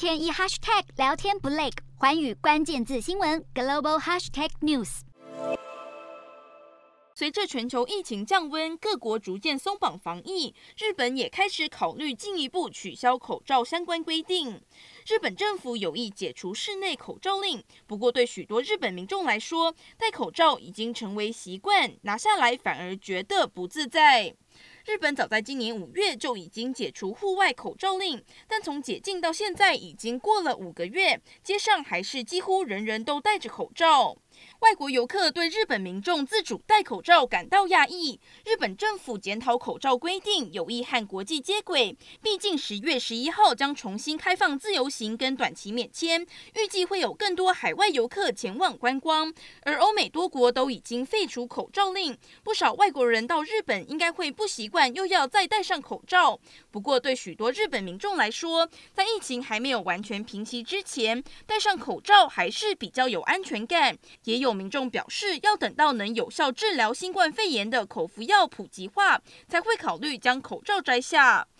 天一 hashtag 聊天不累，环宇关键字新闻 global hashtag news。随着全球疫情降温，各国逐渐松绑防疫，日本也开始考虑进一步取消口罩相关规定。日本政府有意解除室内口罩令，不过对许多日本民众来说，戴口罩已经成为习惯，拿下来反而觉得不自在。日本早在今年五月就已经解除户外口罩令，但从解禁到现在已经过了五个月，街上还是几乎人人都戴着口罩。外国游客对日本民众自主戴口罩感到讶异。日本政府检讨口罩规定，有意和国际接轨。毕竟十月十一号将重新开放自由行跟短期免签，预计会有更多海外游客前往观光。而欧美多国都已经废除口罩令，不少外国人到日本应该会不习惯，又要再戴上口罩。不过对许多日本民众来说，在疫情还没有完全平息之前，戴上口罩还是比较有安全感。也有民众表示，要等到能有效治疗新冠肺炎的口服药普及化，才会考虑将口罩摘下。